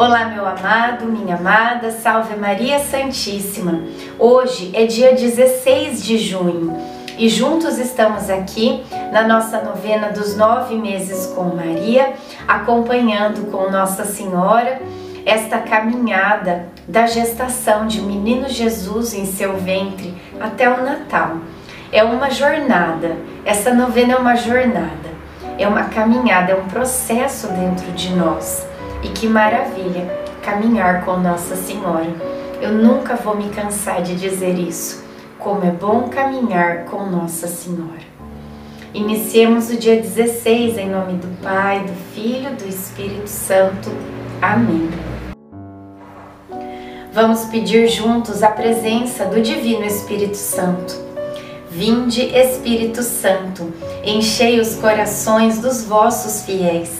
Olá, meu amado, minha amada, salve Maria Santíssima. Hoje é dia 16 de junho e juntos estamos aqui na nossa novena dos nove meses com Maria, acompanhando com Nossa Senhora esta caminhada da gestação de menino Jesus em seu ventre até o Natal. É uma jornada, essa novena é uma jornada, é uma caminhada, é um processo dentro de nós. E que maravilha caminhar com Nossa Senhora. Eu nunca vou me cansar de dizer isso. Como é bom caminhar com Nossa Senhora. Iniciemos o dia 16 em nome do Pai, do Filho, do Espírito Santo. Amém. Vamos pedir juntos a presença do Divino Espírito Santo. Vinde, Espírito Santo, enchei os corações dos vossos fiéis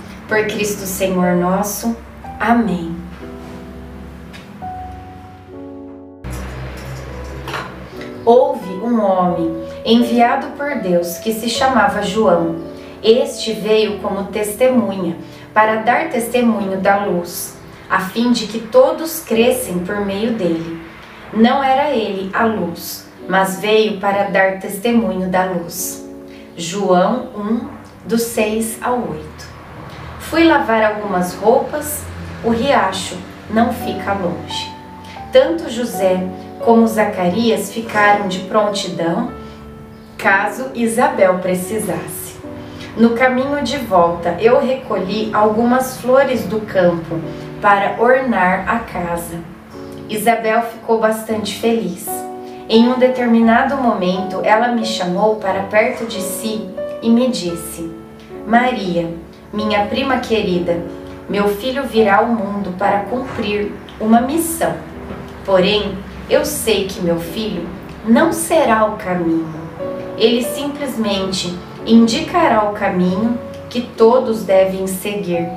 por Cristo Senhor nosso. Amém. Houve um homem enviado por Deus que se chamava João. Este veio como testemunha para dar testemunho da luz, a fim de que todos crescem por meio dele. Não era ele a luz, mas veio para dar testemunho da luz. João 1, do 6 ao 8. Fui lavar algumas roupas, o riacho não fica longe. Tanto José como Zacarias ficaram de prontidão caso Isabel precisasse. No caminho de volta, eu recolhi algumas flores do campo para ornar a casa. Isabel ficou bastante feliz. Em um determinado momento, ela me chamou para perto de si e me disse: Maria, minha prima querida, meu filho virá ao mundo para cumprir uma missão. Porém, eu sei que meu filho não será o caminho. Ele simplesmente indicará o caminho que todos devem seguir.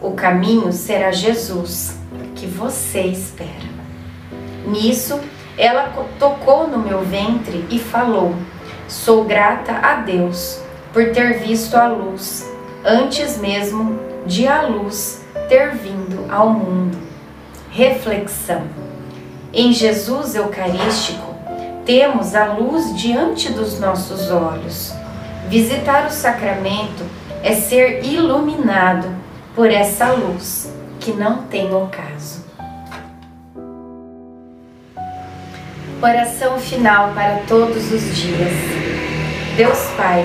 O caminho será Jesus, que você espera. Nisso, ela tocou no meu ventre e falou: Sou grata a Deus por ter visto a luz antes mesmo de a luz ter vindo ao mundo. Reflexão: Em Jesus Eucarístico, temos a luz diante dos nossos olhos. Visitar o sacramento é ser iluminado por essa luz que não tem ocaso. Oração final para todos os dias. Deus Pai,